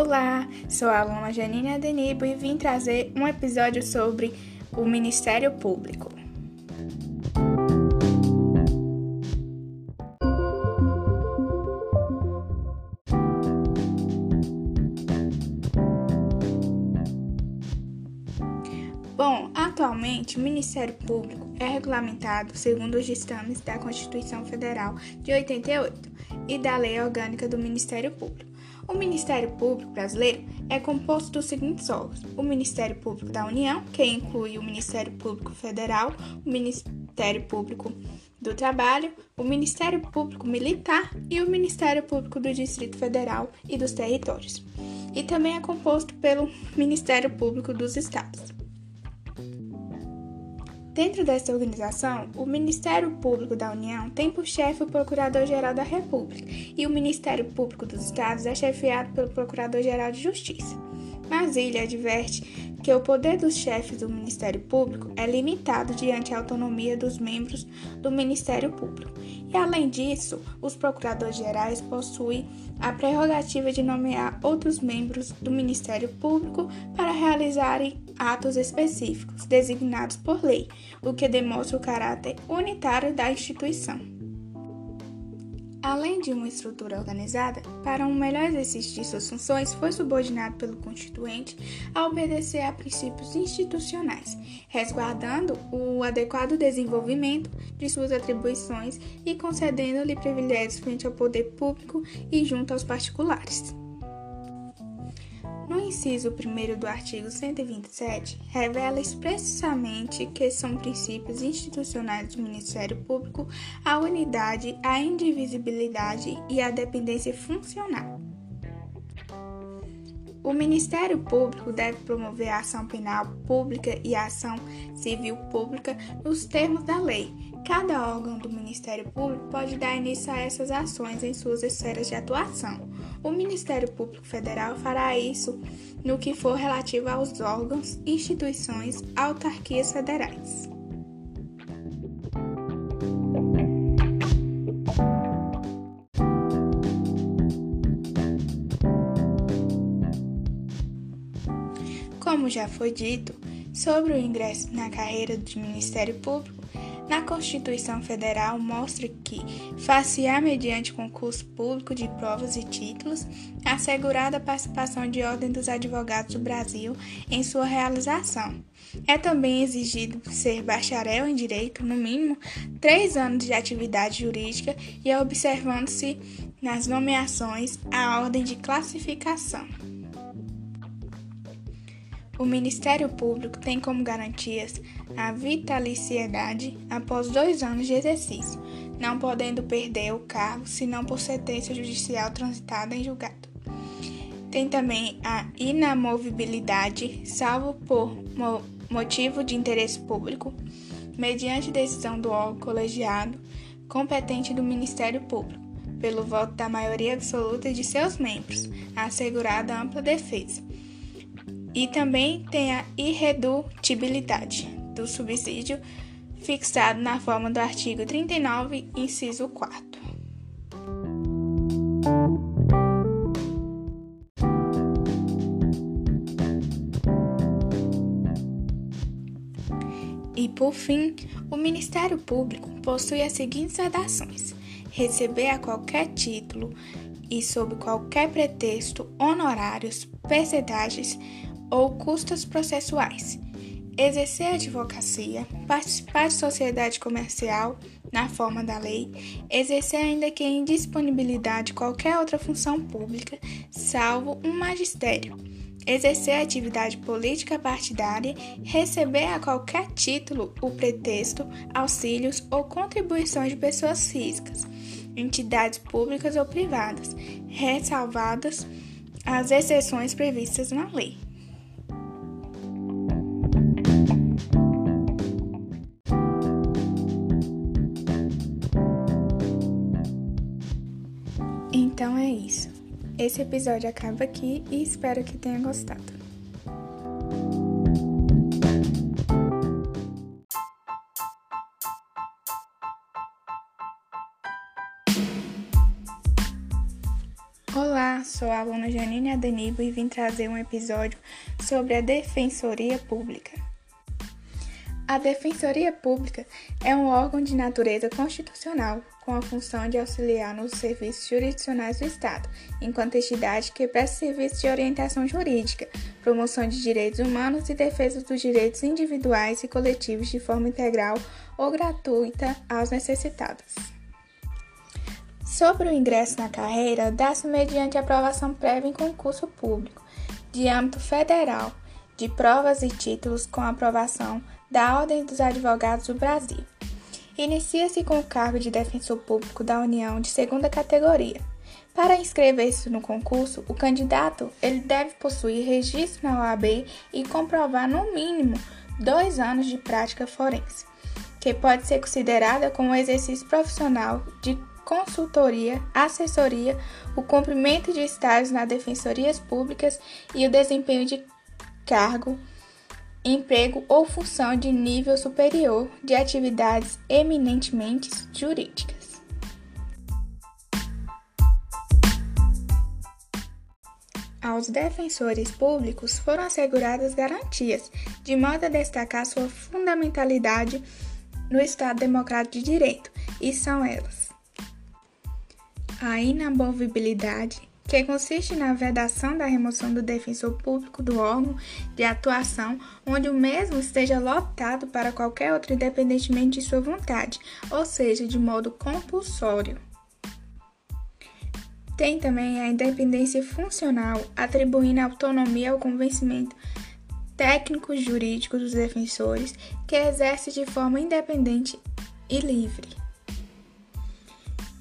Olá, sou a aluna Janine Adenibo e vim trazer um episódio sobre o Ministério Público. Bom, atualmente o Ministério Público é regulamentado segundo os ditames da Constituição Federal de 88 e da Lei Orgânica do Ministério Público. O Ministério Público Brasileiro é composto dos seguintes órgãos: o Ministério Público da União, que inclui o Ministério Público Federal, o Ministério Público do Trabalho, o Ministério Público Militar e o Ministério Público do Distrito Federal e dos Territórios. E também é composto pelo Ministério Público dos Estados. Dentro dessa organização, o Ministério Público da União tem por chefe o Procurador-Geral da República e o Ministério Público dos Estados é chefiado pelo Procurador-Geral de Justiça. Mas ele adverte que o poder dos chefes do Ministério Público é limitado diante a autonomia dos membros do Ministério Público. E além disso, os procuradores gerais possuem a prerrogativa de nomear outros membros do Ministério Público para realizarem atos específicos designados por lei, o que demonstra o caráter unitário da instituição. Além de uma estrutura organizada, para um melhor exercício de suas funções, foi subordinado pelo Constituinte a obedecer a princípios institucionais, resguardando o adequado desenvolvimento de suas atribuições e concedendo-lhe privilégios frente ao poder público e junto aos particulares. No inciso 1 do artigo 127, revela expressamente que são princípios institucionais do Ministério Público a unidade, a indivisibilidade e a dependência funcional. O Ministério Público deve promover a ação penal pública e a ação civil pública nos termos da lei. Cada órgão do Ministério Público pode dar início a essas ações em suas esferas de atuação. O Ministério Público Federal fará isso no que for relativo aos órgãos, instituições, autarquias federais. Como já foi dito, sobre o ingresso na carreira do Ministério Público, na Constituição Federal mostra que, far-se-á mediante concurso público de provas e títulos, assegurada a participação de ordem dos advogados do Brasil em sua realização. É também exigido ser bacharel em direito, no mínimo, três anos de atividade jurídica e observando-se nas nomeações a ordem de classificação. O Ministério Público tem como garantias a vitaliciedade após dois anos de exercício, não podendo perder o cargo senão por sentença judicial transitada em julgado. Tem também a inamovibilidade, salvo por motivo de interesse público, mediante decisão do órgão colegiado competente do Ministério Público, pelo voto da maioria absoluta de seus membros, assegurada ampla defesa e também tem a irredutibilidade do subsídio fixado na forma do artigo 39, inciso 4. E por fim, o Ministério Público possui as seguintes redações: receber a qualquer título e sob qualquer pretexto honorários, percentagens ou custos processuais, exercer a advocacia, participar de sociedade comercial na forma da lei, exercer ainda que em disponibilidade qualquer outra função pública, salvo um magistério, exercer atividade política partidária, receber a qualquer título o pretexto, auxílios ou contribuições de pessoas físicas, entidades públicas ou privadas, ressalvadas as exceções previstas na lei. Esse episódio acaba aqui e espero que tenha gostado. Olá, sou a aluna Janine Adenibo e vim trazer um episódio sobre a Defensoria Pública. A Defensoria Pública é um órgão de natureza constitucional com a função de auxiliar nos serviços jurisdicionais do Estado, enquanto entidade que presta serviços de orientação jurídica, promoção de direitos humanos e defesa dos direitos individuais e coletivos de forma integral ou gratuita aos necessitados. Sobre o ingresso na carreira, dá-se mediante aprovação prévia em concurso público, de âmbito federal, de provas e títulos com aprovação da Ordem dos Advogados do Brasil. Inicia-se com o cargo de defensor público da União de segunda categoria. Para inscrever-se no concurso, o candidato ele deve possuir registro na OAB e comprovar no mínimo dois anos de prática forense, que pode ser considerada como exercício profissional de consultoria, assessoria, o cumprimento de estágios nas defensorias públicas e o desempenho de cargo, emprego ou função de nível superior de atividades eminentemente jurídicas. Aos defensores públicos foram asseguradas garantias, de modo a destacar sua fundamentalidade no Estado Democrático de Direito, e são elas: a inamovibilidade, que consiste na vedação da remoção do defensor público do órgão de atuação onde o mesmo esteja lotado para qualquer outro independentemente de sua vontade, ou seja, de modo compulsório. Tem também a independência funcional, atribuindo autonomia ao convencimento técnico jurídico dos defensores, que exerce de forma independente e livre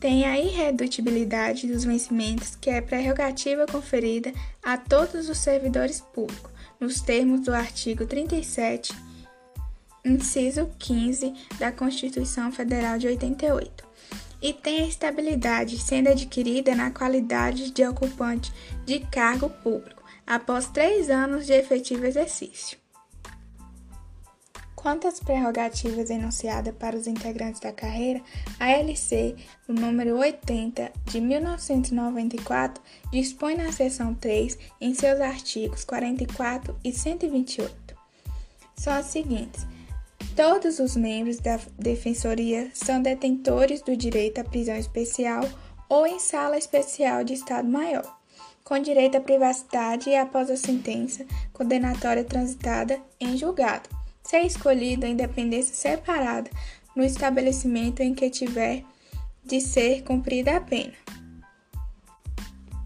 tem a irredutibilidade dos vencimentos, que é prerrogativa conferida a todos os servidores públicos, nos termos do artigo 37, inciso 15 da Constituição Federal de 88. E tem a estabilidade, sendo adquirida na qualidade de ocupante de cargo público, após três anos de efetivo exercício. Quanto às prerrogativas enunciadas para os integrantes da carreira, a LC, no número 80 de 1994, dispõe na seção 3, em seus artigos 44 e 128. São as seguintes: Todos os membros da Defensoria são detentores do direito à prisão especial ou em sala especial de Estado Maior, com direito à privacidade após a sentença condenatória transitada em julgado ser escolhido a independência separada no estabelecimento em que tiver de ser cumprida a pena.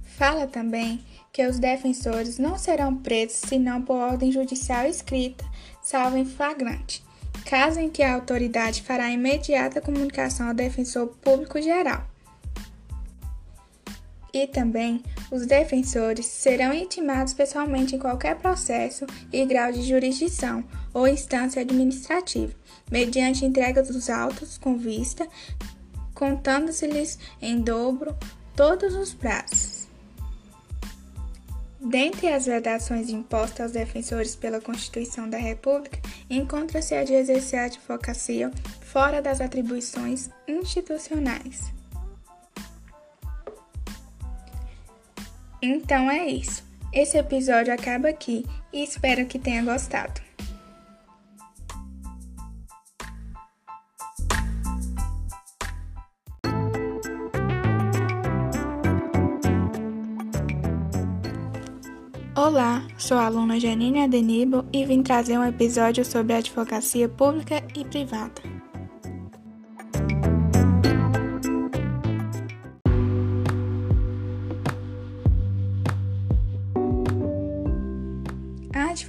Fala também que os defensores não serão presos senão por ordem judicial escrita, salvo em flagrante, caso em que a autoridade fará imediata comunicação ao defensor público geral. E também os defensores serão intimados pessoalmente em qualquer processo e grau de jurisdição ou instância administrativa, mediante entrega dos autos com vista, contando-se-lhes em dobro todos os prazos. Dentre as vedações impostas aos defensores pela Constituição da República, encontra-se a de exercer a advocacia fora das atribuições institucionais. Então é isso. Esse episódio acaba aqui e espero que tenha gostado. Olá, sou a aluna Janine Adenibo e vim trazer um episódio sobre advocacia pública e privada.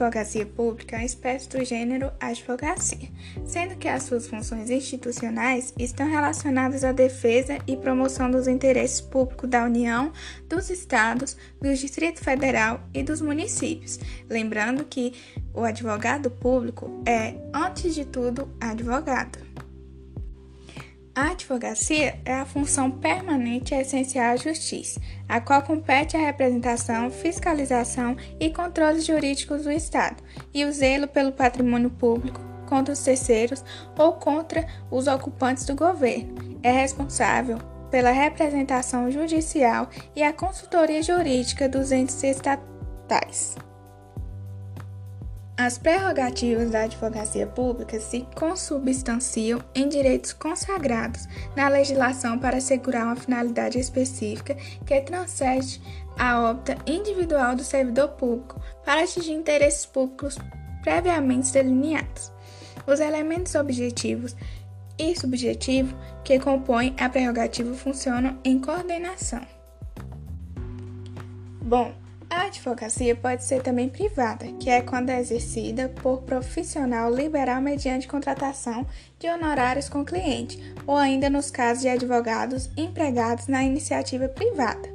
Advocacia pública é uma espécie do gênero advocacia, sendo que as suas funções institucionais estão relacionadas à defesa e promoção dos interesses públicos da União, dos Estados, do Distrito Federal e dos municípios. Lembrando que o advogado público é, antes de tudo, advogado. A advocacia é a função permanente e essencial à justiça, a qual compete a representação, fiscalização e controles jurídicos do Estado, e o zelo pelo patrimônio público contra os terceiros ou contra os ocupantes do governo. É responsável pela representação judicial e a consultoria jurídica dos entes estatais. As prerrogativas da advocacia pública se consubstanciam em direitos consagrados na legislação para assegurar uma finalidade específica que transcende a óbita individual do servidor público para atingir interesses públicos previamente delineados. Os elementos objetivos e subjetivos que compõem a prerrogativa funcionam em coordenação. Bom, a advocacia pode ser também privada, que é quando é exercida por profissional liberal mediante contratação de honorários com cliente, ou ainda nos casos de advogados empregados na iniciativa privada.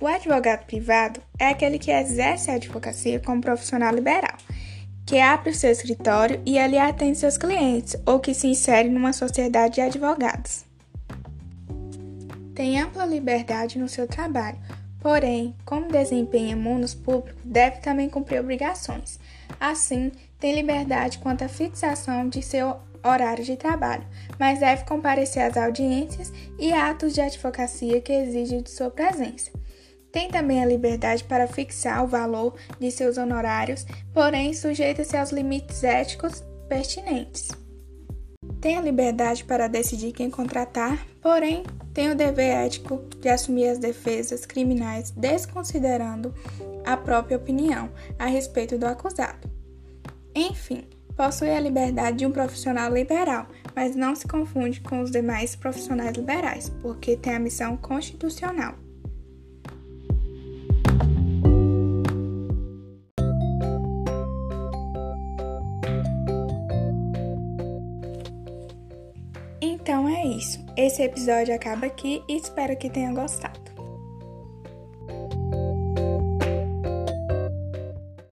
O advogado privado é aquele que exerce a advocacia como profissional liberal, que abre o seu escritório e ali atende seus clientes, ou que se insere numa sociedade de advogados tem ampla liberdade no seu trabalho, porém, como desempenha mundos públicos, deve também cumprir obrigações. Assim, tem liberdade quanto à fixação de seu horário de trabalho, mas deve comparecer às audiências e atos de advocacia que exigem de sua presença. Tem também a liberdade para fixar o valor de seus honorários, porém sujeita-se aos limites éticos pertinentes. Tem a liberdade para decidir quem contratar, porém tem o dever ético de assumir as defesas criminais desconsiderando a própria opinião a respeito do acusado. Enfim, possui a liberdade de um profissional liberal, mas não se confunde com os demais profissionais liberais, porque tem a missão constitucional. Esse episódio acaba aqui e espero que tenha gostado.